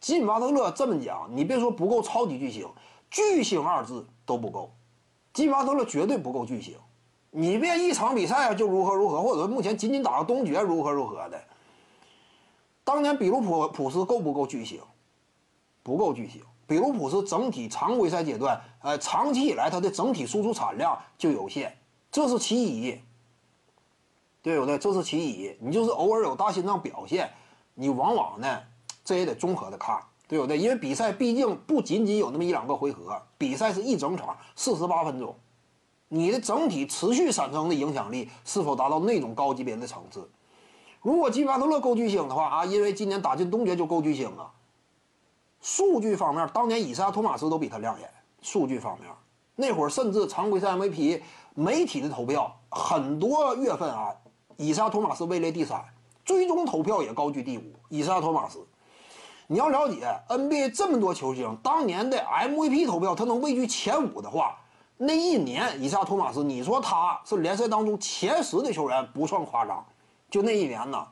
金巴特勒这么讲，你别说不够超级巨星，巨星二字都不够，金巴特勒绝对不够巨星。你别一场比赛就如何如何，或者说目前仅仅打个东决如何如何的。当年比卢普普斯够不够巨星？不够巨星。比卢普斯整体常规赛阶段，呃，长期以来他的整体输出产量就有限，这是其一。对不对？这是其一。你就是偶尔有大心脏表现，你往往呢，这也得综合的看，对不对？因为比赛毕竟不仅仅有那么一两个回合，比赛是一整场四十八分钟，你的整体持续产生的影响力是否达到那种高级别的层次？如果基巴特勒够巨星的话啊，因为今年打进东决就够巨星了。数据方面，当年以赛亚·托马斯都比他亮眼。数据方面，那会儿甚至常规赛 MVP 媒体的投票很多月份啊。以赛亚·托马斯位列第三，最终投票也高居第五。以赛亚·托马斯，你要了解 NBA 这么多球星，当年的 MVP 投票他能位居前五的话，那一年以赛亚·托马斯，你说他是联赛当中前十的球员不算夸张。就那一年呢，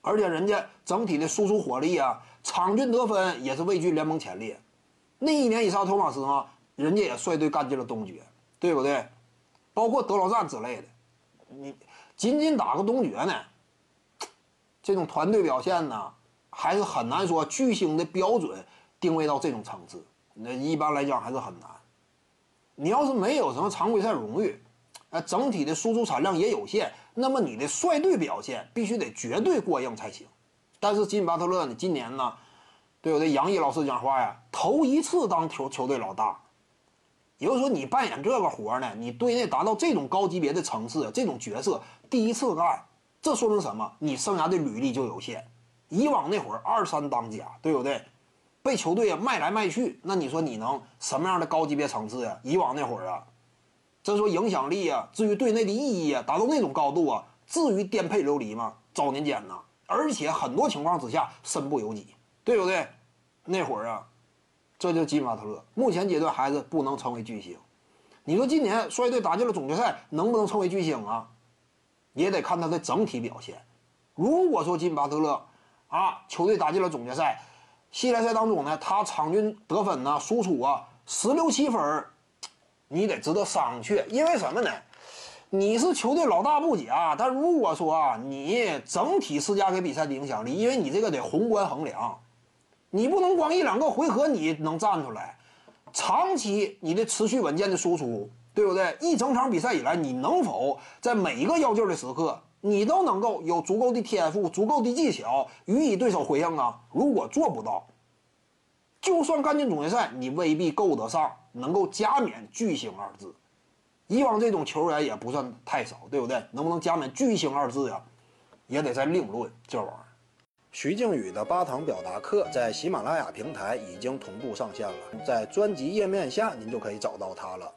而且人家整体的输出火力啊，场均得分也是位居联盟前列。那一年以赛亚·托马斯啊，人家也率队干进了东决，对不对？包括德罗赞之类的，你。仅仅打个东决呢，这种团队表现呢，还是很难说巨星的标准定位到这种层次。那一般来讲还是很难。你要是没有什么常规赛荣誉，呃，整体的输出产量也有限，那么你的率队表现必须得绝对过硬才行。但是金巴特勒呢，今年呢，对不对？杨毅老师讲话呀，头一次当球球队老大。也就是说，你扮演这个活呢，你队内达到这种高级别的层次，这种角色第一次干，这说明什么？你生涯的履历就有限。以往那会儿二三当家，对不对？被球队啊卖来卖去，那你说你能什么样的高级别层次呀？以往那会儿啊，这说影响力啊，至于队内的意义啊，达到那种高度啊，至于颠沛流离吗？早年间呢，而且很多情况之下身不由己，对不对？那会儿啊。这就金巴特勒，目前阶段还是不能成为巨星。你说今年率队打进了总决赛，能不能成为巨星啊？也得看他的整体表现。如果说金巴特勒啊，球队打进了总决赛，系列赛当中呢，他场均得分呢、输出啊十六七分，你得值得商榷。因为什么呢？你是球队老大不假，但如果说啊，你整体施加给比赛的影响力，因为你这个得宏观衡量。你不能光一两个回合你能站出来，长期你的持续稳健的输出，对不对？一整场比赛以来，你能否在每一个要劲的时刻，你都能够有足够的天赋、足够的技巧予以对手回应啊？如果做不到，就算干进总决赛，你未必够得上能够加冕巨星二字。以往这种球员也不算太少，对不对？能不能加冕巨星二字呀？也得再另论这玩意儿。徐静宇的八堂表达课在喜马拉雅平台已经同步上线了，在专辑页面下您就可以找到它了。